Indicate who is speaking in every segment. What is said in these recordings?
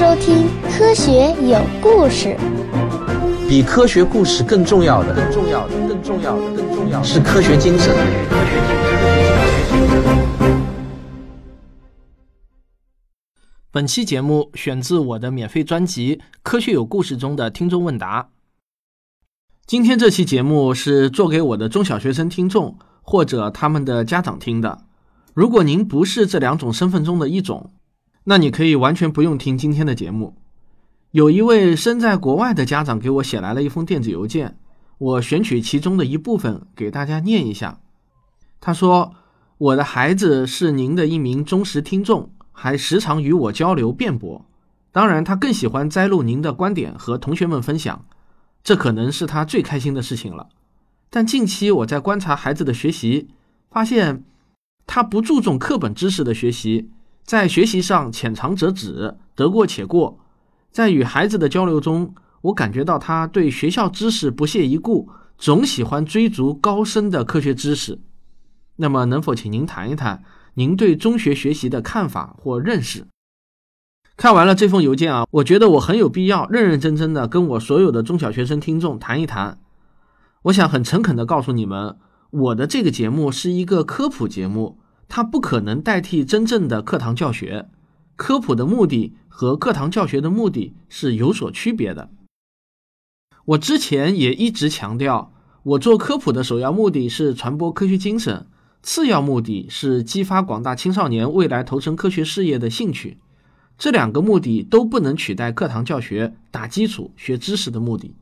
Speaker 1: 收听《科学有故事》。
Speaker 2: 比科学故事更重要的，更重要的，更重要的，更重要的是科学精神。
Speaker 3: 本期节目选自我的免费专辑《科学有故事》中的听众问答。今天这期节目是做给我的中小学生听众或者他们的家长听的。如果您不是这两种身份中的一种，那你可以完全不用听今天的节目。有一位身在国外的家长给我写来了一封电子邮件，我选取其中的一部分给大家念一下。他说：“我的孩子是您的一名忠实听众。”还时常与我交流辩驳，当然，他更喜欢摘录您的观点和同学们分享，这可能是他最开心的事情了。但近期我在观察孩子的学习，发现他不注重课本知识的学习，在学习上浅尝辄止，得过且过。在与孩子的交流中，我感觉到他对学校知识不屑一顾，总喜欢追逐高深的科学知识。那么，能否请您谈一谈？您对中学学习的看法或认识？看完了这封邮件啊，我觉得我很有必要认认真真的跟我所有的中小学生听众谈一谈。我想很诚恳的告诉你们，我的这个节目是一个科普节目，它不可能代替真正的课堂教学。科普的目的和课堂教学的目的是有所区别的。我之前也一直强调，我做科普的首要目的是传播科学精神。次要目的是激发广大青少年未来投身科学事业的兴趣，这两个目的都不能取代课堂教学、打基础、学知识的目的。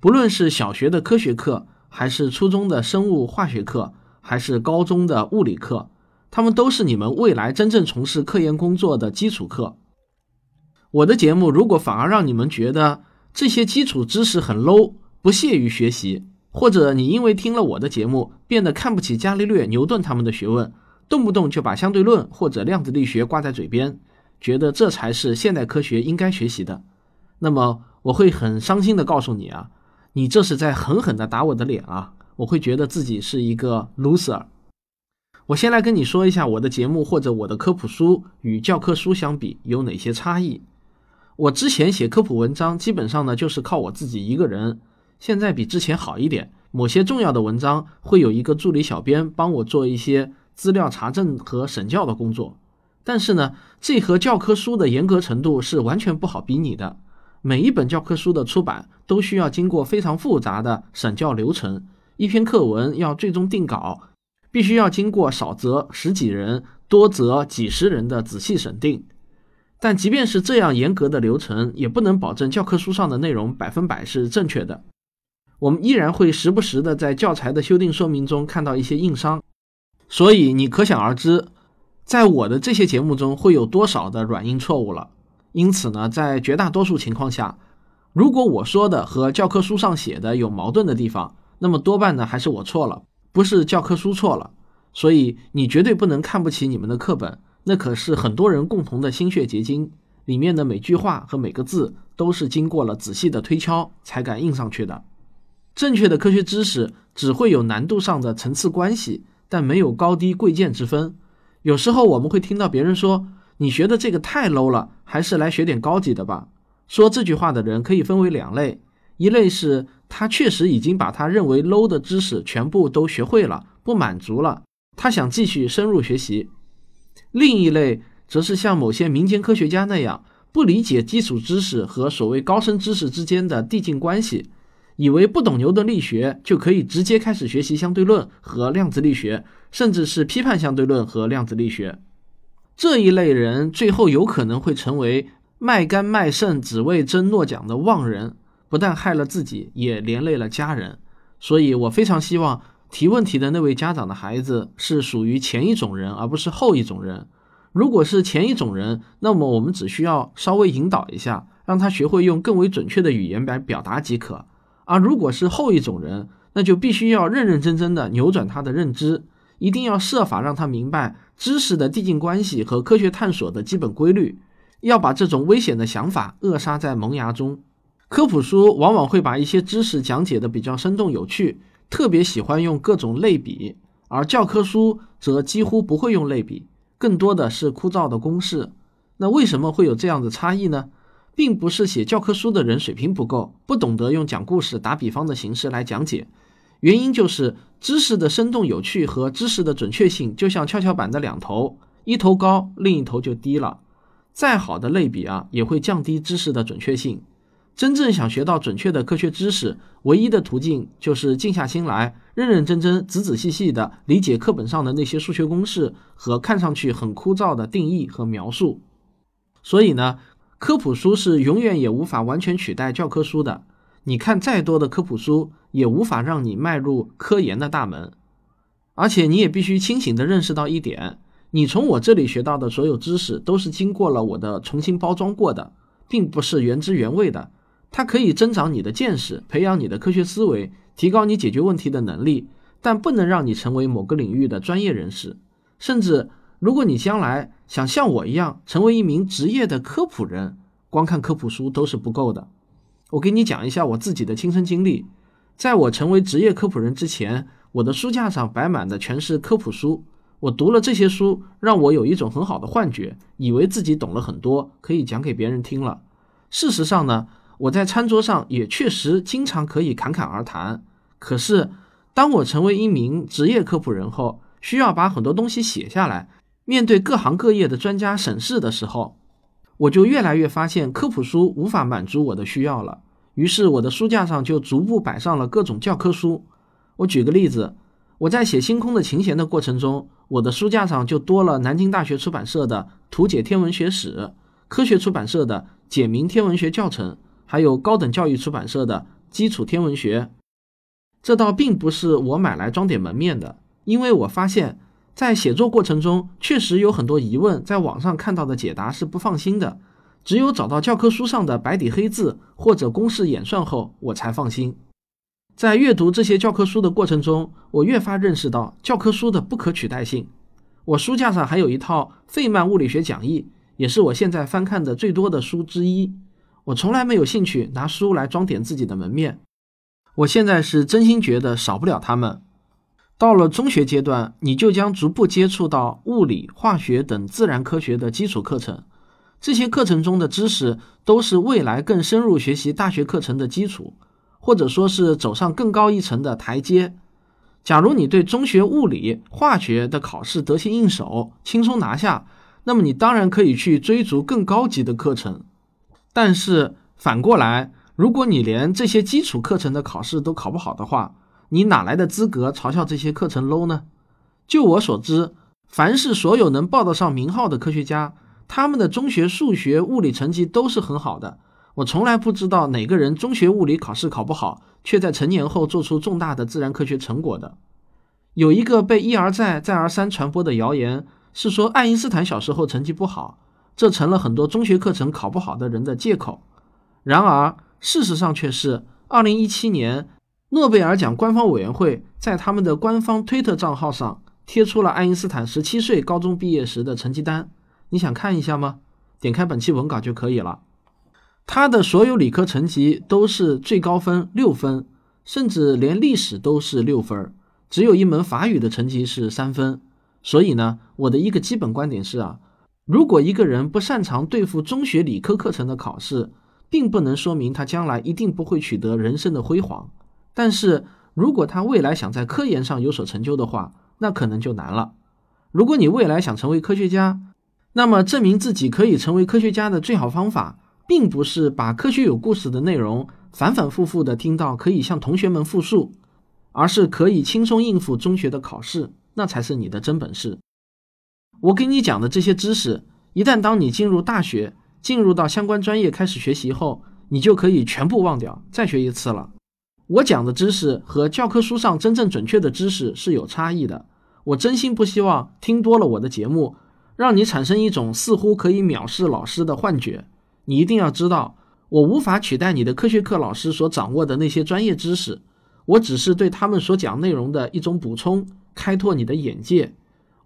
Speaker 3: 不论是小学的科学课，还是初中的生物化学课，还是高中的物理课，他们都是你们未来真正从事科研工作的基础课。我的节目如果反而让你们觉得这些基础知识很 low，不屑于学习。或者你因为听了我的节目，变得看不起伽利略、牛顿他们的学问，动不动就把相对论或者量子力学挂在嘴边，觉得这才是现代科学应该学习的，那么我会很伤心的告诉你啊，你这是在狠狠的打我的脸啊！我会觉得自己是一个 loser。我先来跟你说一下我的节目或者我的科普书与教科书相比有哪些差异。我之前写科普文章，基本上呢就是靠我自己一个人。现在比之前好一点，某些重要的文章会有一个助理小编帮我做一些资料查证和审校的工作。但是呢，这和教科书的严格程度是完全不好比拟的。每一本教科书的出版都需要经过非常复杂的审校流程，一篇课文要最终定稿，必须要经过少则十几人，多则几十人的仔细审定。但即便是这样严格的流程，也不能保证教科书上的内容百分百是正确的。我们依然会时不时的在教材的修订说明中看到一些硬伤，所以你可想而知，在我的这些节目中会有多少的软硬错误了。因此呢，在绝大多数情况下，如果我说的和教科书上写的有矛盾的地方，那么多半呢还是我错了，不是教科书错了。所以你绝对不能看不起你们的课本，那可是很多人共同的心血结晶，里面的每句话和每个字都是经过了仔细的推敲才敢印上去的。正确的科学知识只会有难度上的层次关系，但没有高低贵贱之分。有时候我们会听到别人说：“你学的这个太 low 了，还是来学点高级的吧。”说这句话的人可以分为两类：一类是他确实已经把他认为 low 的知识全部都学会了，不满足了，他想继续深入学习；另一类则是像某些民间科学家那样，不理解基础知识和所谓高深知识之间的递进关系。以为不懂牛顿力学就可以直接开始学习相对论和量子力学，甚至是批判相对论和量子力学。这一类人最后有可能会成为卖肝卖肾只为争诺奖的妄人，不但害了自己，也连累了家人。所以我非常希望提问题的那位家长的孩子是属于前一种人，而不是后一种人。如果是前一种人，那么我们只需要稍微引导一下，让他学会用更为准确的语言来表达即可。而如果是后一种人，那就必须要认认真真的扭转他的认知，一定要设法让他明白知识的递进关系和科学探索的基本规律，要把这种危险的想法扼杀在萌芽中。科普书往往会把一些知识讲解的比较生动有趣，特别喜欢用各种类比，而教科书则几乎不会用类比，更多的是枯燥的公式。那为什么会有这样的差异呢？并不是写教科书的人水平不够，不懂得用讲故事、打比方的形式来讲解。原因就是知识的生动有趣和知识的准确性，就像跷跷板的两头，一头高，另一头就低了。再好的类比啊，也会降低知识的准确性。真正想学到准确的科学知识，唯一的途径就是静下心来，认认真真、仔仔细细地理解课本上的那些数学公式和看上去很枯燥的定义和描述。所以呢，科普书是永远也无法完全取代教科书的。你看再多的科普书，也无法让你迈入科研的大门。而且你也必须清醒地认识到一点：你从我这里学到的所有知识，都是经过了我的重新包装过的，并不是原汁原味的。它可以增长你的见识，培养你的科学思维，提高你解决问题的能力，但不能让你成为某个领域的专业人士。甚至，如果你将来想像我一样成为一名职业的科普人，光看科普书都是不够的。我给你讲一下我自己的亲身经历。在我成为职业科普人之前，我的书架上摆满的全是科普书。我读了这些书，让我有一种很好的幻觉，以为自己懂了很多，可以讲给别人听了。事实上呢？我在餐桌上也确实经常可以侃侃而谈，可是当我成为一名职业科普人后，需要把很多东西写下来，面对各行各业的专家审视的时候，我就越来越发现科普书无法满足我的需要了。于是我的书架上就逐步摆上了各种教科书。我举个例子，我在写《星空的琴弦》的过程中，我的书架上就多了南京大学出版社的《图解天文学史》，科学出版社的《简明天文学教程》。还有高等教育出版社的基础天文学，这倒并不是我买来装点门面的，因为我发现，在写作过程中确实有很多疑问，在网上看到的解答是不放心的，只有找到教科书上的白底黑字或者公式演算后，我才放心。在阅读这些教科书的过程中，我越发认识到教科书的不可取代性。我书架上还有一套费曼物理学讲义，也是我现在翻看的最多的书之一。我从来没有兴趣拿书来装点自己的门面，我现在是真心觉得少不了它们。到了中学阶段，你就将逐步接触到物理、化学等自然科学的基础课程，这些课程中的知识都是未来更深入学习大学课程的基础，或者说是走上更高一层的台阶。假如你对中学物理、化学的考试得心应手，轻松拿下，那么你当然可以去追逐更高级的课程。但是反过来，如果你连这些基础课程的考试都考不好的话，你哪来的资格嘲笑这些课程 low 呢？就我所知，凡是所有能报得上名号的科学家，他们的中学数学、物理成绩都是很好的。我从来不知道哪个人中学物理考试考不好，却在成年后做出重大的自然科学成果的。有一个被一而再、再而三传播的谣言，是说爱因斯坦小时候成绩不好。这成了很多中学课程考不好的人的借口。然而，事实上却是，二零一七年诺贝尔奖官方委员会在他们的官方推特账号上贴出了爱因斯坦十七岁高中毕业时的成绩单。你想看一下吗？点开本期文稿就可以了。他的所有理科成绩都是最高分六分，甚至连历史都是六分，只有一门法语的成绩是三分。所以呢，我的一个基本观点是啊。如果一个人不擅长对付中学理科课程的考试，并不能说明他将来一定不会取得人生的辉煌。但是如果他未来想在科研上有所成就的话，那可能就难了。如果你未来想成为科学家，那么证明自己可以成为科学家的最好方法，并不是把科学有故事的内容反反复复的听到，可以向同学们复述，而是可以轻松应付中学的考试，那才是你的真本事。我给你讲的这些知识，一旦当你进入大学，进入到相关专业开始学习后，你就可以全部忘掉，再学一次了。我讲的知识和教科书上真正准确的知识是有差异的。我真心不希望听多了我的节目，让你产生一种似乎可以藐视老师的幻觉。你一定要知道，我无法取代你的科学课老师所掌握的那些专业知识，我只是对他们所讲内容的一种补充，开拓你的眼界。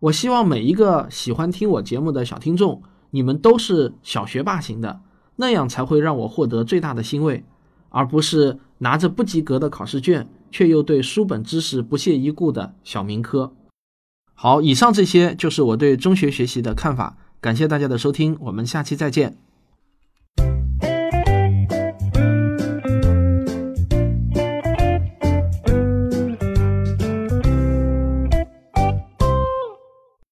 Speaker 3: 我希望每一个喜欢听我节目的小听众，你们都是小学霸型的，那样才会让我获得最大的欣慰，而不是拿着不及格的考试卷，却又对书本知识不屑一顾的小民科。好，以上这些就是我对中学学习的看法，感谢大家的收听，我们下期再见。